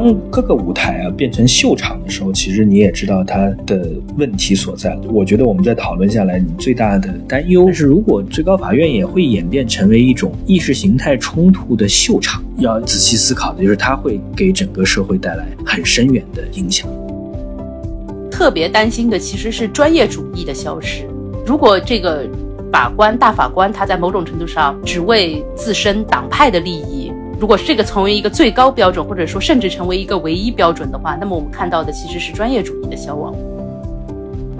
当各个舞台啊变成秀场的时候，其实你也知道它的问题所在。我觉得我们在讨论下来，你最大的担忧是，如果最高法院也会演变成为一种意识形态冲突的秀场，要仔细思考的就是它会给整个社会带来很深远的影响。特别担心的其实是专业主义的消失。如果这个法官大法官他在某种程度上只为自身党派的利益，如果这个成为一个最高标准，或者说甚至成为一个唯一标准的话，那么我们看到的其实是专业主义的消亡。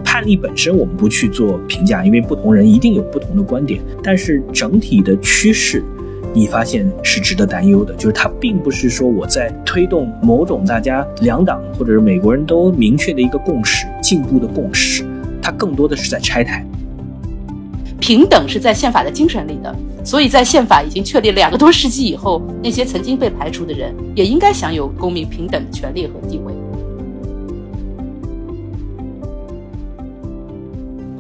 判例本身我们不去做评价，因为不同人一定有不同的观点，但是整体的趋势。你发现是值得担忧的，就是它并不是说我在推动某种大家两党或者是美国人都明确的一个共识、进步的共识，它更多的是在拆台。平等是在宪法的精神里的，所以在宪法已经确立两个多世纪以后，那些曾经被排除的人也应该享有公民平等的权利和地位。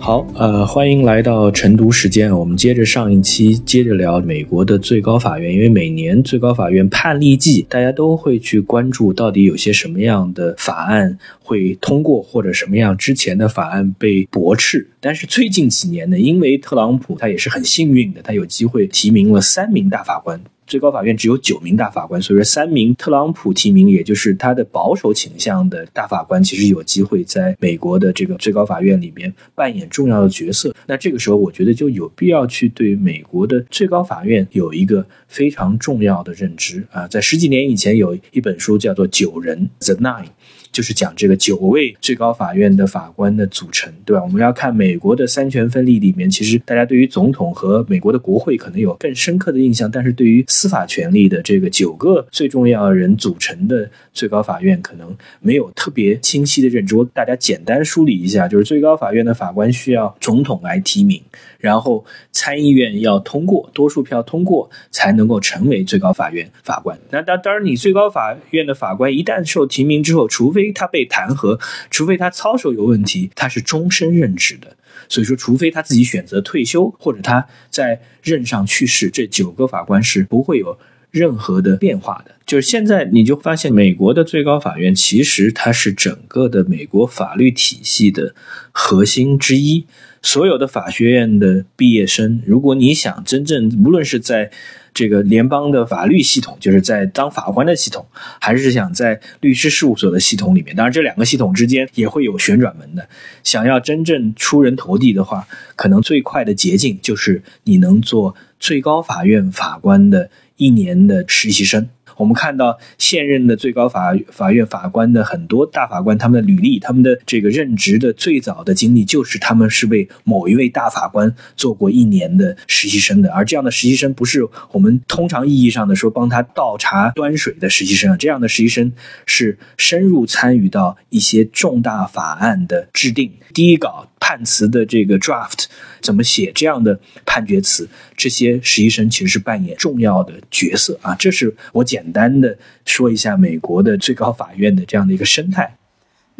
好，呃，欢迎来到晨读时间。我们接着上一期，接着聊美国的最高法院。因为每年最高法院判例季，大家都会去关注到底有些什么样的法案会通过，或者什么样之前的法案被驳斥。但是最近几年呢，因为特朗普他也是很幸运的，他有机会提名了三名大法官。最高法院只有九名大法官，所以说三名特朗普提名，也就是他的保守倾向的大法官，其实有机会在美国的这个最高法院里面扮演重要的角色。那这个时候，我觉得就有必要去对美国的最高法院有一个非常重要的认知啊。在十几年以前，有一本书叫做《九人》（The Nine）。就是讲这个九位最高法院的法官的组成，对吧？我们要看美国的三权分立里面，其实大家对于总统和美国的国会可能有更深刻的印象，但是对于司法权力的这个九个最重要人组成的最高法院，可能没有特别清晰的认知。我大家简单梳理一下，就是最高法院的法官需要总统来提名。然后参议院要通过多数票通过，才能够成为最高法院法官。那当当然，你最高法院的法官一旦受提名之后，除非他被弹劾，除非他操守有问题，他是终身任职的。所以说，除非他自己选择退休，或者他在任上去世，这九个法官是不会有任何的变化的。就是现在，你就发现美国的最高法院其实它是整个的美国法律体系的核心之一。所有的法学院的毕业生，如果你想真正，无论是在这个联邦的法律系统，就是在当法官的系统，还是想在律师事务所的系统里面，当然这两个系统之间也会有旋转门的。想要真正出人头地的话，可能最快的捷径就是你能做最高法院法官的一年的实习生。我们看到现任的最高法法院法官的很多大法官，他们的履历，他们的这个任职的最早的经历，就是他们是为某一位大法官做过一年的实习生的。而这样的实习生，不是我们通常意义上的说帮他倒茶端水的实习生，这样的实习生是深入参与到一些重大法案的制定、第一稿判词的这个 draft 怎么写这样的判决词，这些实习生其实是扮演重要的角色啊。这是我简。单的说一下美国的最高法院的这样的一个生态。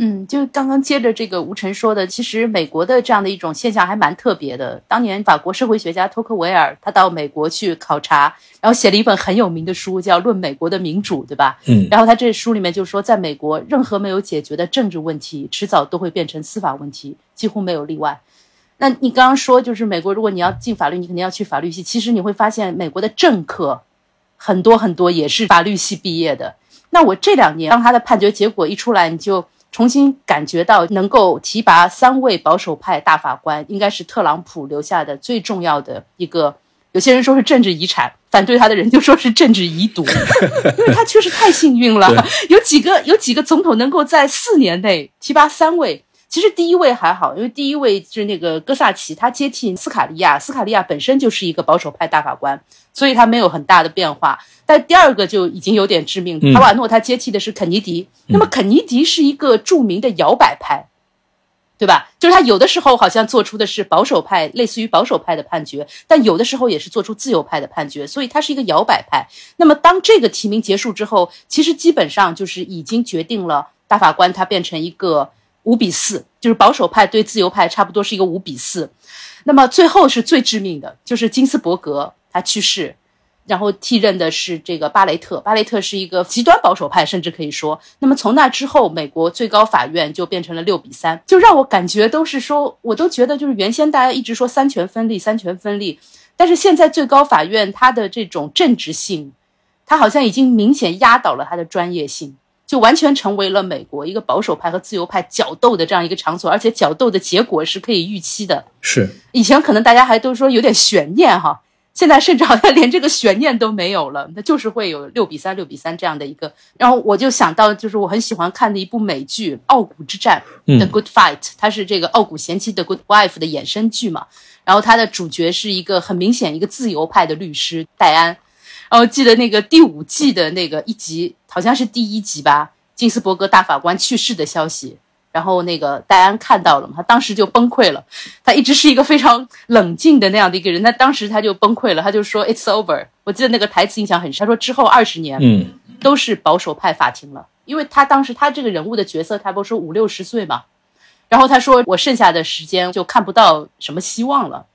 嗯，就刚刚接着这个吴晨说的，其实美国的这样的一种现象还蛮特别的。当年法国社会学家托克维尔他到美国去考察，然后写了一本很有名的书，叫《论美国的民主》，对吧？嗯。然后他这书里面就说，在美国，任何没有解决的政治问题，迟早都会变成司法问题，几乎没有例外。那你刚刚说，就是美国，如果你要进法律，你肯定要去法律系。其实你会发现，美国的政客。很多很多也是法律系毕业的。那我这两年，当他的判决结果一出来，你就重新感觉到能够提拔三位保守派大法官，应该是特朗普留下的最重要的一个。有些人说是政治遗产，反对他的人就说是政治遗毒，因 为他确实太幸运了。有几个有几个总统能够在四年内提拔三位。其实第一位还好，因为第一位是那个戈萨奇，他接替斯卡利亚，斯卡利亚本身就是一个保守派大法官，所以他没有很大的变化。但第二个就已经有点致命，卡瓦诺他接替的是肯尼迪，那么肯尼迪是一个著名的摇摆派，对吧？就是他有的时候好像做出的是保守派，类似于保守派的判决，但有的时候也是做出自由派的判决，所以他是一个摇摆派。那么当这个提名结束之后，其实基本上就是已经决定了大法官他变成一个。五比四，就是保守派对自由派差不多是一个五比四。那么最后是最致命的，就是金斯伯格他去世，然后替任的是这个巴雷特。巴雷特是一个极端保守派，甚至可以说。那么从那之后，美国最高法院就变成了六比三，就让我感觉都是说，我都觉得就是原先大家一直说三权分立，三权分立，但是现在最高法院它的这种政治性，它好像已经明显压倒了它的专业性。就完全成为了美国一个保守派和自由派角斗的这样一个场所，而且角斗的结果是可以预期的。是以前可能大家还都说有点悬念哈，现在甚至好像连这个悬念都没有了，那就是会有六比三、六比三这样的一个。然后我就想到，就是我很喜欢看的一部美剧《傲骨之战》The Good Fight，它是这个《傲骨贤妻》的 Good Wife 的衍生剧嘛。然后它的主角是一个很明显一个自由派的律师戴安。然后记得那个第五季的那个一集，好像是第一集吧，金斯伯格大法官去世的消息。然后那个戴安看到了嘛，他当时就崩溃了。他一直是一个非常冷静的那样的一个人，那当时他就崩溃了，他就说 "It's over"。我记得那个台词印象很深，他说之后二十年，嗯，都是保守派法庭了，因为他当时他这个人物的角色，他不是五六十岁嘛，然后他说我剩下的时间就看不到什么希望了。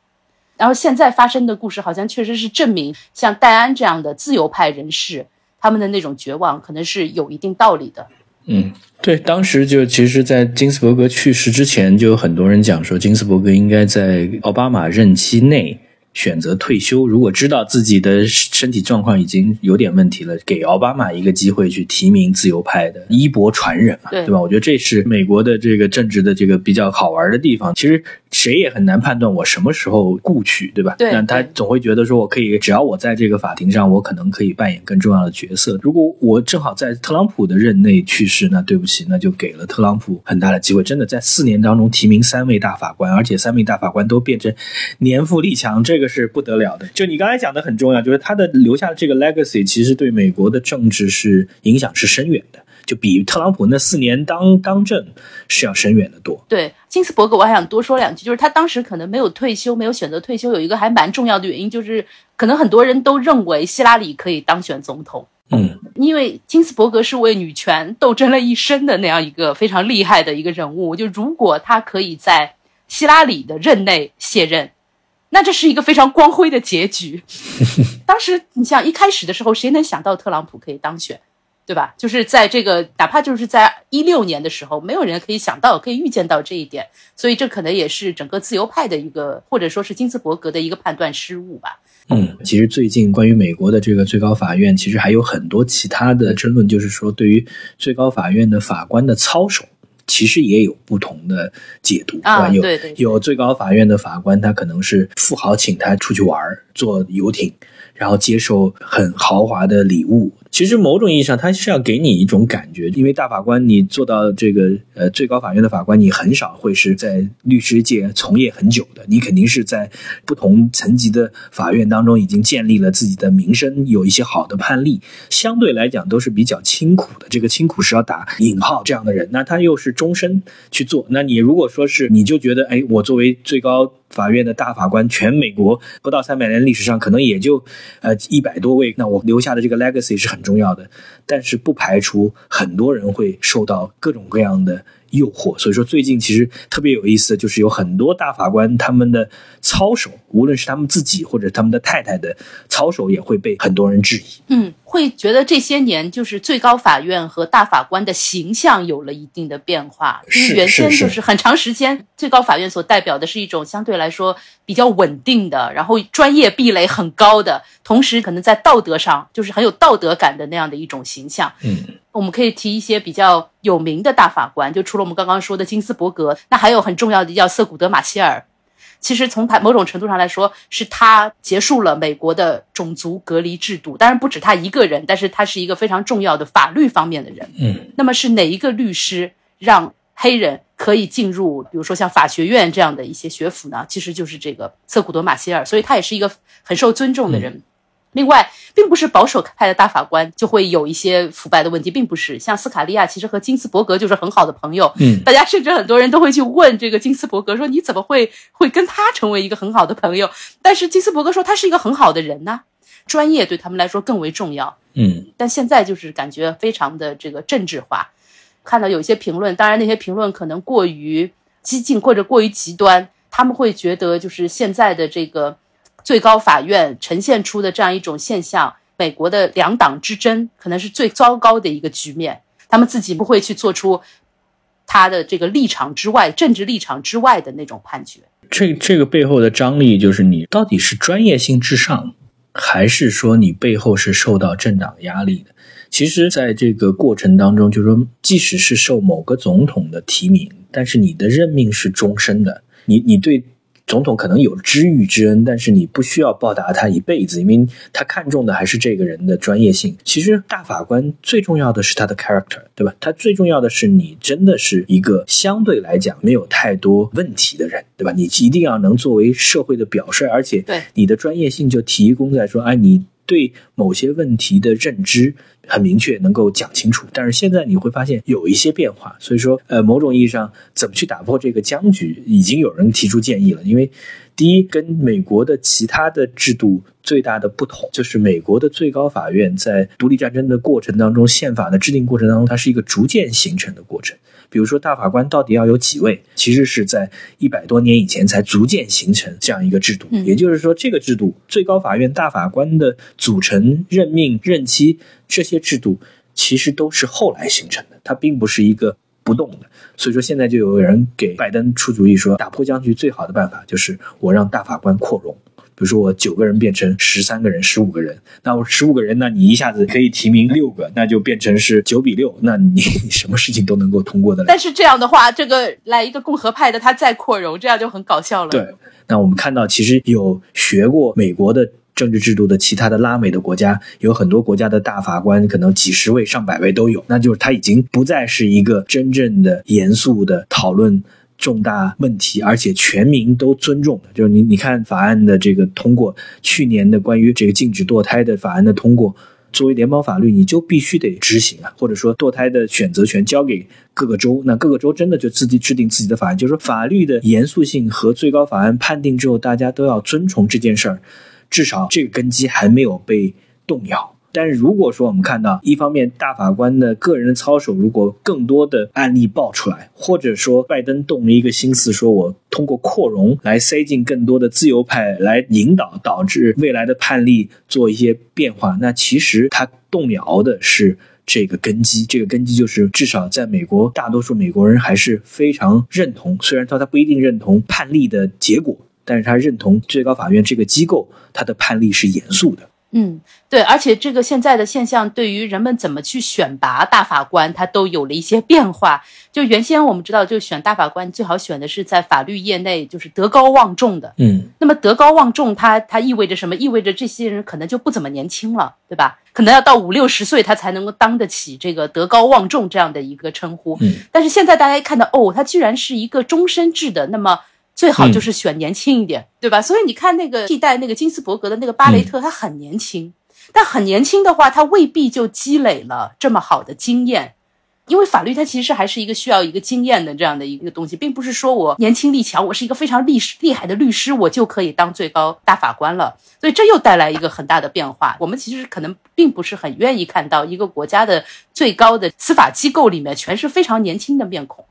然后现在发生的故事，好像确实是证明，像戴安这样的自由派人士，他们的那种绝望，可能是有一定道理的。嗯，对，当时就其实，在金斯伯格去世之前，就有很多人讲说，金斯伯格应该在奥巴马任期内。选择退休，如果知道自己的身体状况已经有点问题了，给奥巴马一个机会去提名自由派的衣钵传人嘛，对吧？我觉得这是美国的这个政治的这个比较好玩的地方。其实谁也很难判断我什么时候故去，对吧？对。但他总会觉得说，我可以，只要我在这个法庭上，我可能可以扮演更重要的角色。如果我正好在特朗普的任内去世，那对不起，那就给了特朗普很大的机会。真的在四年当中提名三位大法官，而且三位大法官都变成年富力强，这个。是不得了的，就你刚才讲的很重要，就是他的留下的这个 legacy，其实对美国的政治是影响是深远的，就比特朗普那四年当当政是要深远的多。对金斯伯格，我还想多说两句，就是他当时可能没有退休，没有选择退休，有一个还蛮重要的原因，就是可能很多人都认为希拉里可以当选总统。嗯，因为金斯伯格是为女权斗争了一生的那样一个非常厉害的一个人物，就如果他可以在希拉里的任内卸任。那这是一个非常光辉的结局。当时你像一开始的时候，谁能想到特朗普可以当选，对吧？就是在这个哪怕就是在一六年的时候，没有人可以想到、可以预见到这一点。所以这可能也是整个自由派的一个，或者说是金斯伯格的一个判断失误吧。嗯，其实最近关于美国的这个最高法院，其实还有很多其他的争论，就是说对于最高法院的法官的操守。其实也有不同的解读啊，有对对，有最高法院的法官，他可能是富豪请他出去玩坐游艇，然后接受很豪华的礼物。其实某种意义上，他是要给你一种感觉，因为大法官你做到这个呃最高法院的法官，你很少会是在律师界从业很久的，你肯定是在不同层级的法院当中已经建立了自己的名声，有一些好的判例，相对来讲都是比较清苦的。这个清苦是要打引号这样的人，那他又是终身去做。那你如果说是你就觉得，哎，我作为最高。法院的大法官，全美国不到三百年历史上，可能也就呃一百多位。那我留下的这个 legacy 是很重要的，但是不排除很多人会受到各种各样的。诱惑，所以说最近其实特别有意思的就是有很多大法官他们的操守，无论是他们自己或者他们的太太的操守，也会被很多人质疑。嗯，会觉得这些年就是最高法院和大法官的形象有了一定的变化。因为原先就是很长时间，最高法院所代表的是一种相对来说比较稳定的，然后专业壁垒很高的，同时可能在道德上就是很有道德感的那样的一种形象。嗯。我们可以提一些比较有名的大法官，就除了我们刚刚说的金斯伯格，那还有很重要的叫瑟古德马歇尔。其实从某种程度上来说，是他结束了美国的种族隔离制度。当然不止他一个人，但是他是一个非常重要的法律方面的人。嗯，那么是哪一个律师让黑人可以进入，比如说像法学院这样的一些学府呢？其实就是这个瑟古德马歇尔，所以他也是一个很受尊重的人。另外，并不是保守派的大法官就会有一些腐败的问题，并不是像斯卡利亚，其实和金斯伯格就是很好的朋友。嗯，大家甚至很多人都会去问这个金斯伯格说：“你怎么会会跟他成为一个很好的朋友？”但是金斯伯格说：“他是一个很好的人呐，专业对他们来说更为重要。”嗯，但现在就是感觉非常的这个政治化，看到有一些评论，当然那些评论可能过于激进或者过于极端，他们会觉得就是现在的这个。最高法院呈现出的这样一种现象，美国的两党之争可能是最糟糕的一个局面。他们自己不会去做出他的这个立场之外、政治立场之外的那种判决。这这个背后的张力，就是你到底是专业性至上，还是说你背后是受到政党压力的？其实，在这个过程当中，就是说，即使是受某个总统的提名，但是你的任命是终身的，你你对。总统可能有知遇之恩，但是你不需要报答他一辈子，因为他看重的还是这个人的专业性。其实大法官最重要的是他的 character，对吧？他最重要的是你真的是一个相对来讲没有太多问题的人，对吧？你一定要能作为社会的表率，而且你的专业性就提供在说，哎，你对某些问题的认知。很明确，能够讲清楚。但是现在你会发现有一些变化，所以说，呃，某种意义上，怎么去打破这个僵局，已经有人提出建议了。因为，第一，跟美国的其他的制度最大的不同，就是美国的最高法院在独立战争的过程当中，宪法的制定过程当中，它是一个逐渐形成的过程。比如说，大法官到底要有几位，其实是在一百多年以前才逐渐形成这样一个制度。也就是说，这个制度，最高法院大法官的组成、任命、任期这些制度，其实都是后来形成的，它并不是一个不动的。所以说，现在就有人给拜登出主意说，打破僵局最好的办法就是我让大法官扩容。比如说我九个人变成十三个人、十五个人，那我十五个人，那你一下子可以提名六个，那就变成是九比六，那你你 什么事情都能够通过的。但是这样的话，这个来一个共和派的，他再扩容，这样就很搞笑了。对，那我们看到其实有学过美国的政治制度的其他的拉美的国家，有很多国家的大法官可能几十位、上百位都有，那就是他已经不再是一个真正的严肃的讨论。重大问题，而且全民都尊重的，就是你你看法案的这个通过，去年的关于这个禁止堕胎的法案的通过，作为联邦法律，你就必须得执行啊，或者说堕胎的选择权交给各个州，那各个州真的就自己制定自己的法案，就是说法律的严肃性和最高法案判定之后，大家都要遵从这件事儿，至少这个根基还没有被动摇。但是如果说我们看到一方面大法官的个人的操守，如果更多的案例爆出来，或者说拜登动了一个心思，说我通过扩容来塞进更多的自由派来引导，导致未来的判例做一些变化，那其实他动摇的是这个根基。这个根基就是至少在美国，大多数美国人还是非常认同，虽然说他不一定认同判例的结果，但是他认同最高法院这个机构，他的判例是严肃的。嗯，对，而且这个现在的现象，对于人们怎么去选拔大法官，它都有了一些变化。就原先我们知道，就选大法官最好选的是在法律业内就是德高望重的。嗯，那么德高望重，它它意味着什么？意味着这些人可能就不怎么年轻了，对吧？可能要到五六十岁，他才能够当得起这个德高望重这样的一个称呼。嗯，但是现在大家一看到，哦，他居然是一个终身制的，那么。最好就是选年轻一点，对吧？所以你看那个替代那个金斯伯格的那个巴雷特，他很年轻，但很年轻的话，他未必就积累了这么好的经验，因为法律它其实还是一个需要一个经验的这样的一个东西，并不是说我年轻力强，我是一个非常厉厉害的律师，我就可以当最高大法官了。所以这又带来一个很大的变化。我们其实可能并不是很愿意看到一个国家的最高的司法机构里面全是非常年轻的面孔。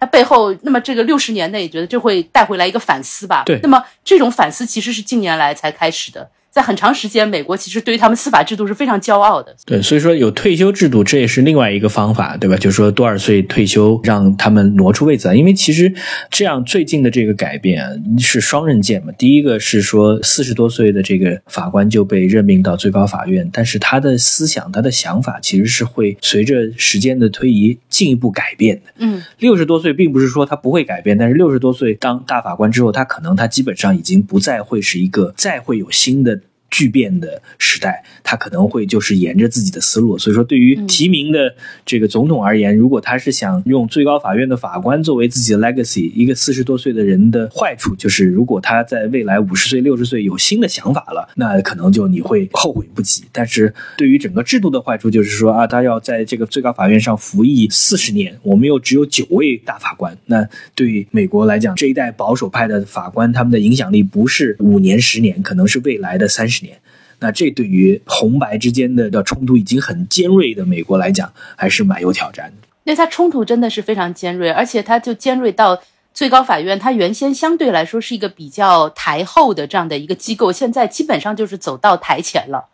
它背后，那么这个六十年内，觉得就会带回来一个反思吧。对，那么这种反思其实是近年来才开始的。在很长时间，美国其实对于他们司法制度是非常骄傲的。对，所以说有退休制度，这也是另外一个方法，对吧？就是说多少岁退休，让他们挪出位子。因为其实这样最近的这个改变是双刃剑嘛。第一个是说四十多岁的这个法官就被任命到最高法院，但是他的思想、他的想法其实是会随着时间的推移进一步改变的。嗯，六十多岁并不是说他不会改变，但是六十多岁当大法官之后，他可能他基本上已经不再会是一个再会有新的。巨变的时代，他可能会就是沿着自己的思路。所以说，对于提名的这个总统而言，如果他是想用最高法院的法官作为自己的 legacy，一个四十多岁的人的坏处就是，如果他在未来五十岁、六十岁有新的想法了，那可能就你会后悔不及。但是对于整个制度的坏处就是说啊，他要在这个最高法院上服役四十年，我们又只有九位大法官，那对美国来讲，这一代保守派的法官他们的影响力不是五年、十年，可能是未来的三十。年，那这对于红白之间的的冲突已经很尖锐的美国来讲，还是蛮有挑战的。那它冲突真的是非常尖锐，而且它就尖锐到最高法院它原先相对来说是一个比较台后的这样的一个机构，现在基本上就是走到台前了。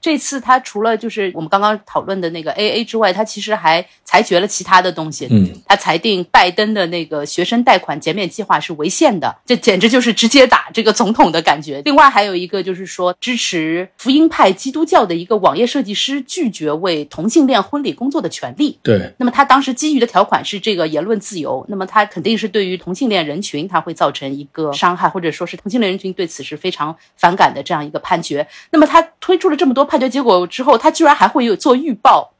这次他除了就是我们刚刚讨论的那个 A A 之外，他其实还裁决了其他的东西。嗯，他裁定拜登的那个学生贷款减免计划是违宪的，这简直就是直接打这个总统的感觉。另外还有一个就是说，支持福音派基督教的一个网页设计师拒绝为同性恋婚礼工作的权利。对，那么他当时基于的条款是这个言论自由，那么他肯定是对于同性恋人群他会造成一个伤害，或者说是同性恋人群对此是非常反感的这样一个判决。那么他推出了这么多判决结果之后，他居然还会有做预报，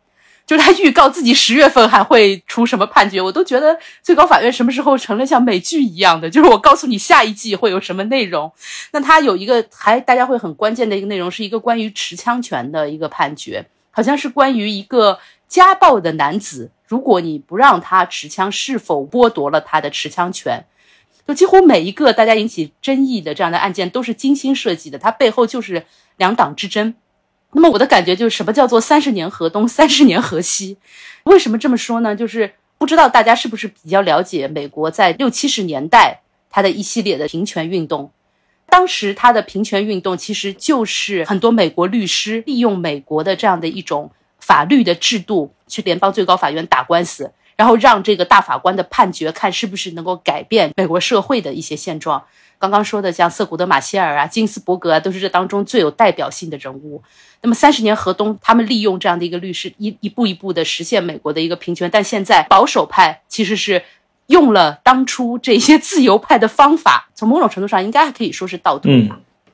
就是他预告自己十月份还会出什么判决，我都觉得最高法院什么时候成了像美剧一样的，就是我告诉你下一季会有什么内容。那他有一个还大家会很关键的一个内容，是一个关于持枪权的一个判决，好像是关于一个家暴的男子，如果你不让他持枪，是否剥夺了他的持枪权？就几乎每一个大家引起争议的这样的案件都是精心设计的，它背后就是两党之争。那么我的感觉就是，什么叫做三十年河东，三十年河西？为什么这么说呢？就是不知道大家是不是比较了解美国在六七十年代它的一系列的平权运动。当时它的平权运动其实就是很多美国律师利用美国的这样的一种法律的制度，去联邦最高法院打官司，然后让这个大法官的判决看是不是能够改变美国社会的一些现状。刚刚说的像瑟古德·马歇尔啊、金斯伯格啊，都是这当中最有代表性的人物。那么三十年河东，他们利用这样的一个律师，一一步一步的实现美国的一个平权。但现在保守派其实是用了当初这些自由派的方法，从某种程度上应该还可以说是倒退。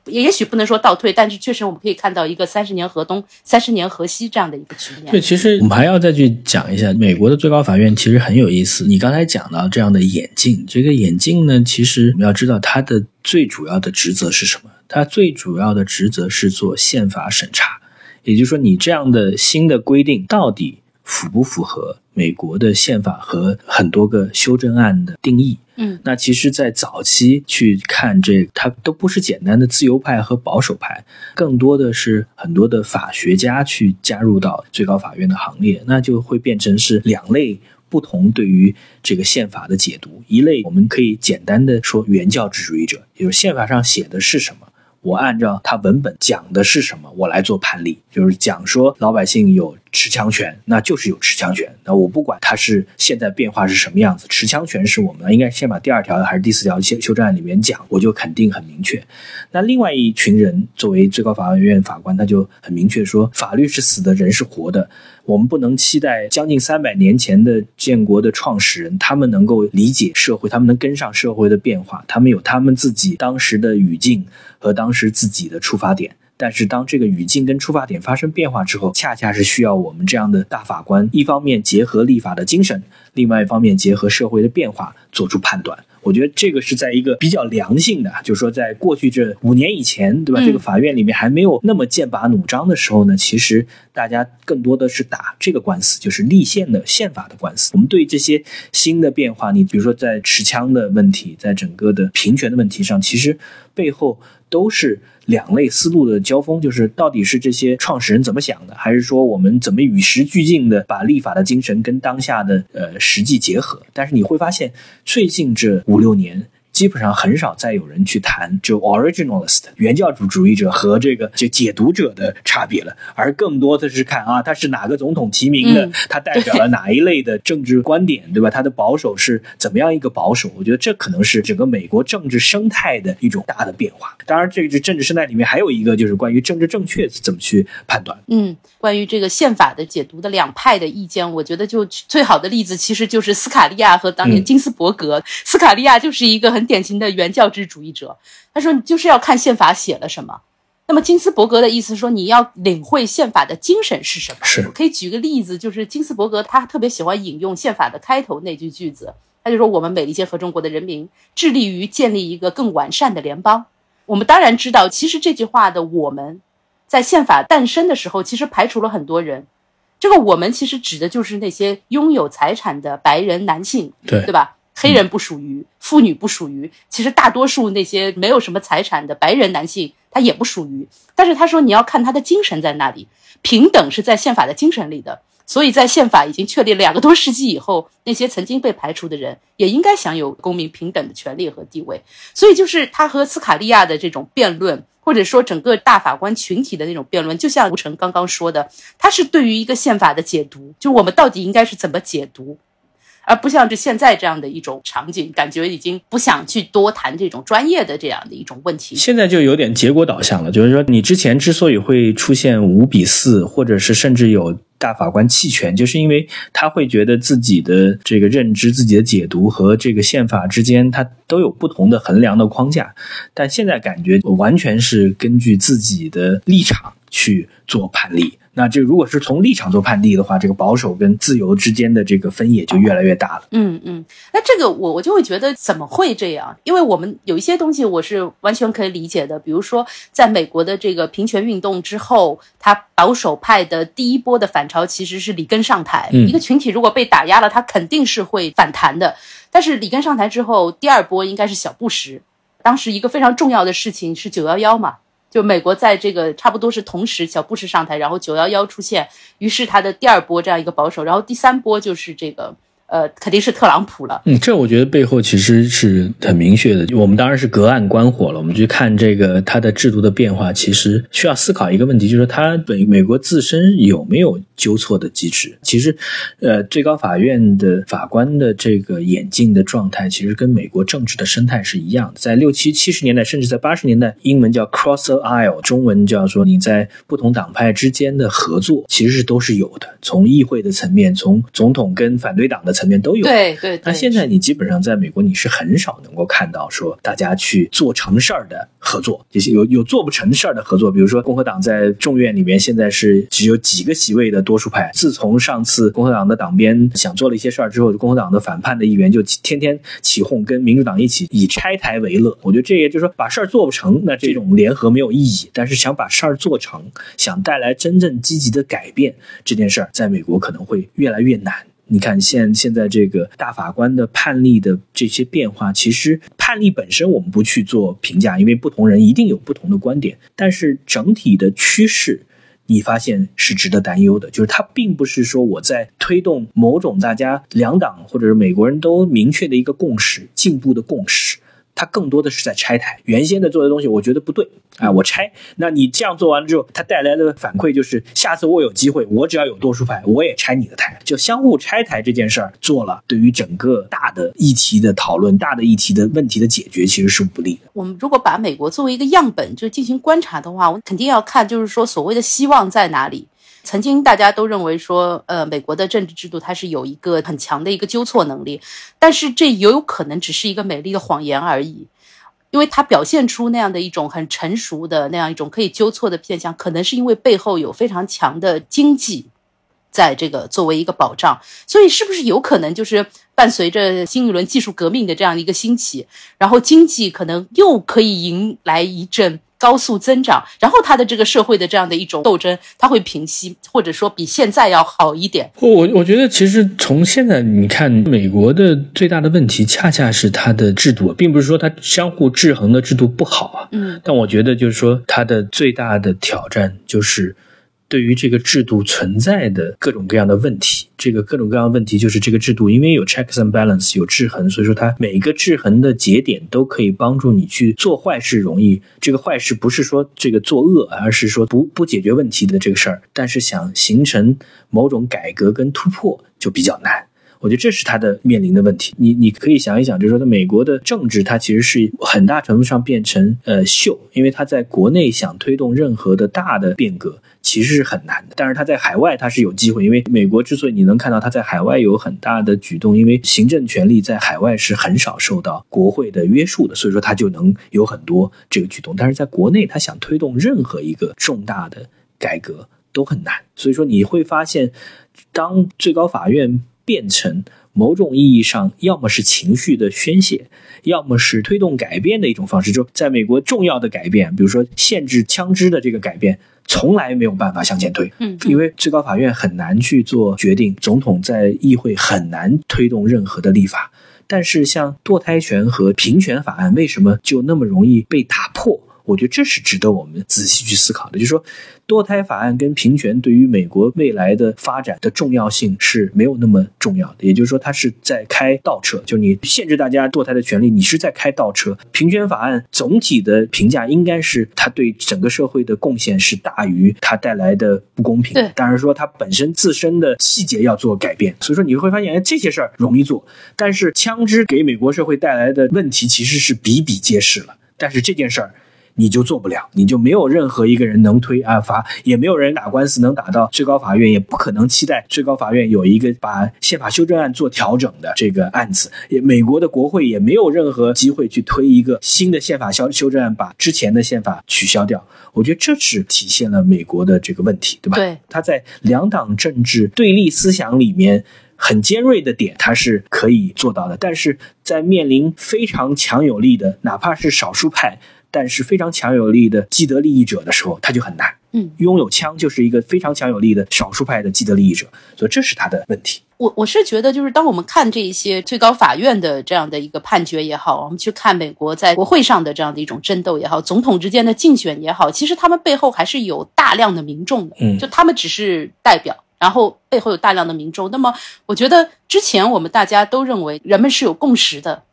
也许不能说倒退，但是确实我们可以看到一个三十年河东，三十年河西这样的一个局面。对，其实我们还要再去讲一下美国的最高法院，其实很有意思。你刚才讲到这样的眼镜，这个眼镜呢，其实我们要知道它的最主要的职责是什么？它最主要的职责是做宪法审查，也就是说，你这样的新的规定到底符不符合美国的宪法和很多个修正案的定义？嗯，那其实，在早期去看这，它都不是简单的自由派和保守派，更多的是很多的法学家去加入到最高法院的行列，那就会变成是两类不同对于这个宪法的解读。一类我们可以简单的说原教旨主义者，也就是宪法上写的是什么。我按照它文本讲的是什么，我来做判例，就是讲说老百姓有持枪权，那就是有持枪权。那我不管它是现在变化是什么样子，持枪权是我们应该先把第二条还是第四条修修正案里面讲，我就肯定很明确。那另外一群人作为最高法院法官，他就很明确说，法律是死的，人是活的。我们不能期待将近三百年前的建国的创始人，他们能够理解社会，他们能跟上社会的变化，他们有他们自己当时的语境和当时自己的出发点。但是当这个语境跟出发点发生变化之后，恰恰是需要我们这样的大法官，一方面结合立法的精神，另外一方面结合社会的变化做出判断。我觉得这个是在一个比较良性的，就是说，在过去这五年以前，对吧？嗯这个法院里面还没有那么剑拔弩张的时候呢，其实大家更多的是打这个官司，就是立宪的宪法的官司。我们对这些新的变化，你比如说在持枪的问题，在整个的平权的问题上，其实背后都是两类思路的交锋，就是到底是这些创始人怎么想的，还是说我们怎么与时俱进的把立法的精神跟当下的呃实际结合？但是你会发现，最近这五六年。基本上很少再有人去谈 就 originalist 原教主主义者和这个就解读者的差别了，而更多的是看啊，他是哪个总统提名的，嗯他代表了哪一类的政治观点，对吧？他的保守是怎么样一个保守？我觉得这可能是整个美国政治生态的一种大的变化。当然，这个政治生态里面还有一个就是关于政治正确怎么去判断。嗯，关于这个宪法的解读的两派的意见，我觉得就最好的例子其实就是斯卡利亚和当年嗯金斯伯格。斯卡利亚就是一个很典型的原教旨主义者，他说你就是要看宪法写了什么。那么金斯伯格的意思说，你要领会宪法的精神是什么？是我可以举个例子，就是金斯伯格他特别喜欢引用宪法的开头那句句子，他就说我们美利坚合众国的人民致力于建立一个更完善的联邦。我们当然知道，其实这句话的我们在宪法诞生的时候，其实排除了很多人。这个我们其实指的就是那些拥有财产的白人男性，对对吧？黑人不属于，妇女不属于，其实大多数那些没有什么财产的白人男性，他也不属于。但是他说你要看他的精神在那里，平等是在宪法的精神里的。所以在宪法已经确立两个多世纪以后，那些曾经被排除的人也应该享有公民平等的权利和地位。所以，就是他和斯卡利亚的这种辩论，或者说整个大法官群体的那种辩论，就像吴成刚刚说的，他是对于一个宪法的解读，就我们到底应该是怎么解读。而不像是现在这样的一种场景，感觉已经不想去多谈这种专业的这样的一种问题。现在就有点结果导向了，就是说，你之前之所以会出现五比四，或者是甚至有大法官弃权，就是因为他会觉得自己的这个认知、自己的解读和这个宪法之间，他都有不同的衡量的框架。但现在感觉完全是根据自己的立场去做判例。那这如果是从立场做判定的话，这个保守跟自由之间的这个分野就越来越大了。嗯嗯，那这个我我就会觉得怎么会这样？因为我们有一些东西我是完全可以理解的，比如说在美国的这个平权运动之后，他保守派的第一波的反潮其实是里根上台，一个群体如果被打压了，他肯定是会反弹的。但是里根上台之后，第二波应该是小布什，当时一个非常重要的事情是九幺幺嘛。就美国在这个差不多是同时，小布什上台，然后九幺幺出现，于是他的第二波这样一个保守，然后第三波就是这个。呃，肯定是特朗普了。嗯，这我觉得背后其实是很明确的。我们当然是隔岸观火了。我们去看这个它的制度的变化，其实需要思考一个问题，就是它美美国自身有没有纠错的机制？其实，呃，最高法院的法官的这个演进的状态，其实跟美国政治的生态是一样的。在六七七十年代，甚至在八十年代，英文叫 cross the aisle，中文叫说你在不同党派之间的合作，其实是都是有的。从议会的层面，从总统跟反对党的。层面都有，对对。那现在你基本上在美国，你是很少能够看到说大家去做成事儿的合作，就是有有做不成事儿的合作。比如说共和党在众院里面现在是只有几个席位的多数派。自从上次共和党的党鞭想做了一些事儿之后，共和党的反叛的议员就天天起哄，跟民主党一起以拆台为乐。我觉得这也就是说把事儿做不成，那这种联合没有意义。但是想把事儿做成，想带来真正积极的改变，这件事儿在美国可能会越来越难。你看，现现在这个大法官的判例的这些变化，其实判例本身我们不去做评价，因为不同人一定有不同的观点。但是整体的趋势，你发现是值得担忧的，就是它并不是说我在推动某种大家两党或者是美国人都明确的一个共识、进步的共识。它更多的是在拆台，原先的做的东西，我觉得不对啊，我拆。那你这样做完了之后，它带来的反馈就是，下次我有机会，我只要有多数派，我也拆你的台，就相互拆台这件事儿做了，对于整个大的议题的讨论、大的议题的问题的解决，其实是不利的。我们如果把美国作为一个样本，就进行观察的话，我肯定要看，就是说所谓的希望在哪里。曾经大家都认为说，呃，美国的政治制度它是有一个很强的一个纠错能力，但是这也有可能只是一个美丽的谎言而已，因为它表现出那样的一种很成熟的那样一种可以纠错的现象，可能是因为背后有非常强的经济，在这个作为一个保障，所以是不是有可能就是伴随着新一轮技术革命的这样一个兴起，然后经济可能又可以迎来一阵。高速增长，然后他的这个社会的这样的一种斗争，他会平息，或者说比现在要好一点。我我觉得其实从现在你看，美国的最大的问题恰恰是它的制度，并不是说它相互制衡的制度不好啊。嗯，但我觉得就是说它的最大的挑战就是。对于这个制度存在的各种各样的问题，这个各种各样的问题就是这个制度，因为有 checks and balance 有制衡，所以说它每一个制衡的节点都可以帮助你去做坏事容易。这个坏事不是说这个作恶，而是说不不解决问题的这个事儿。但是想形成某种改革跟突破就比较难。我觉得这是他的面临的问题。你你可以想一想，就是说，美国的政治，它其实是很大程度上变成呃秀，因为他在国内想推动任何的大的变革，其实是很难的。但是他在海外，他是有机会，因为美国之所以你能看到他在海外有很大的举动，因为行政权力在海外是很少受到国会的约束的，所以说他就能有很多这个举动。但是在国内，他想推动任何一个重大的改革都很难。所以说你会发现，当最高法院。变成某种意义上，要么是情绪的宣泄，要么是推动改变的一种方式。就在美国，重要的改变，比如说限制枪支的这个改变，从来没有办法向前推。嗯，因为最高法院很难去做决定，总统在议会很难推动任何的立法。但是像堕胎权和平权法案，为什么就那么容易被打破？我觉得这是值得我们仔细去思考的。就是说，堕胎法案跟平权对于美国未来的发展的重要性是没有那么重要的。也就是说，它是在开倒车，就你限制大家堕胎的权利，你是在开倒车。平权法案总体的评价应该是它对整个社会的贡献是大于它带来的不公平。对，当然说它本身自身的细节要做改变。所以说你会发现，哎，这些事儿容易做，但是枪支给美国社会带来的问题其实是比比皆是了。但是这件事儿。你就做不了，你就没有任何一个人能推案发，也没有人打官司能打到最高法院，也不可能期待最高法院有一个把宪法修正案做调整的这个案子。也美国的国会也没有任何机会去推一个新的宪法修修正案，把之前的宪法取消掉。我觉得这是体现了美国的这个问题，对吧？对，他在两党政治对立思想里面很尖锐的点，他是可以做到的，但是在面临非常强有力的，哪怕是少数派。但是非常强有力的既得利益者的时候，他就很难。嗯，拥有枪就是一个非常强有力的少数派的既得利益者，所以这是他的问题。我我是觉得，就是当我们看这些最高法院的这样的一个判决也好，我们去看美国在国会上的这样的一种争斗也好，总统之间的竞选也好，其实他们背后还是有大量的民众的。嗯，就他们只是代表，然后背后有大量的民众。那么，我觉得之前我们大家都认为人们是有共识的。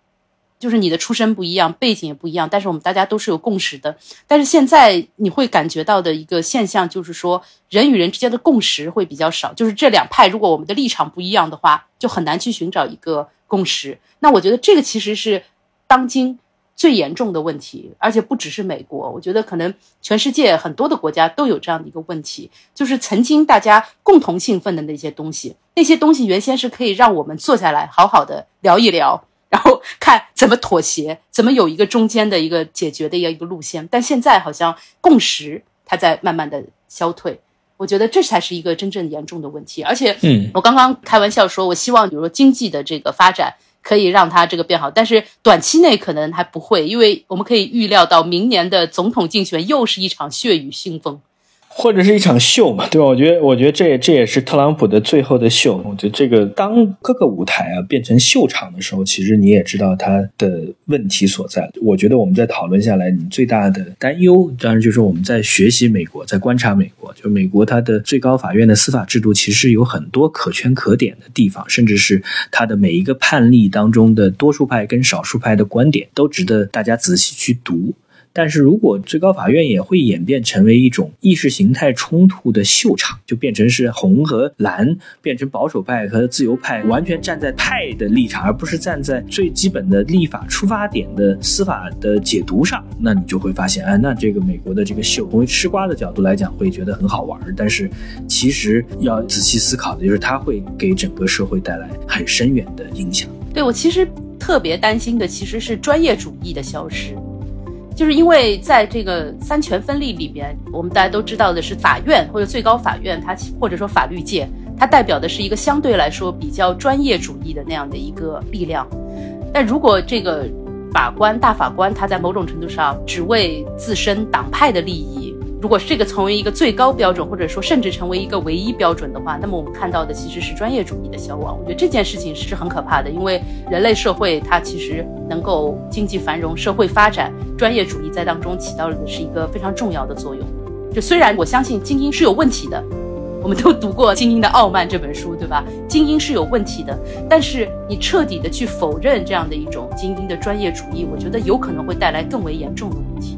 就是你的出身不一样，背景也不一样，但是我们大家都是有共识的。但是现在你会感觉到的一个现象，就是说人与人之间的共识会比较少。就是这两派，如果我们的立场不一样的话，就很难去寻找一个共识。那我觉得这个其实是当今最严重的问题，而且不只是美国，我觉得可能全世界很多的国家都有这样的一个问题，就是曾经大家共同兴奋的那些东西，那些东西原先是可以让我们坐下来好好的聊一聊。然后看怎么妥协，怎么有一个中间的一个解决的一个一个路线。但现在好像共识它在慢慢的消退，我觉得这才是一个真正严重的问题。而且，嗯，我刚刚开玩笑说，我希望比如说经济的这个发展可以让它这个变好，但是短期内可能还不会，因为我们可以预料到明年的总统竞选又是一场血雨腥风。或者是一场秀嘛，对吧？我觉得，我觉得这也这也是特朗普的最后的秀。我觉得这个当各个舞台啊变成秀场的时候，其实你也知道他的问题所在。我觉得我们在讨论下来，你最大的担忧，当然就是我们在学习美国，在观察美国，就美国它的最高法院的司法制度其实有很多可圈可点的地方，甚至是它的每一个判例当中的多数派跟少数派的观点，都值得大家仔细去读。但是如果最高法院也会演变成为一种意识形态冲突的秀场，就变成是红和蓝，变成保守派和自由派完全站在派的立场，而不是站在最基本的立法出发点的司法的解读上，那你就会发现，哎，那这个美国的这个秀，从吃瓜的角度来讲，会觉得很好玩，但是其实要仔细思考的就是，它会给整个社会带来很深远的影响。对我其实特别担心的，其实是专业主义的消失。就是因为在这个三权分立里边，我们大家都知道的是法院或者最高法院，它或者说法律界，它代表的是一个相对来说比较专业主义的那样的一个力量。但如果这个法官大法官他在某种程度上只为自身党派的利益，如果这个成为一个最高标准，或者说甚至成为一个唯一标准的话，那么我们看到的其实是专业主义的消亡。我觉得这件事情是很可怕的，因为人类社会它其实能够经济繁荣、社会发展，专业主义在当中起到的是一个非常重要的作用。就虽然我相信精英是有问题的，我们都读过《精英的傲慢》这本书，对吧？精英是有问题的，但是你彻底的去否认这样的一种精英的专业主义，我觉得有可能会带来更为严重的问题。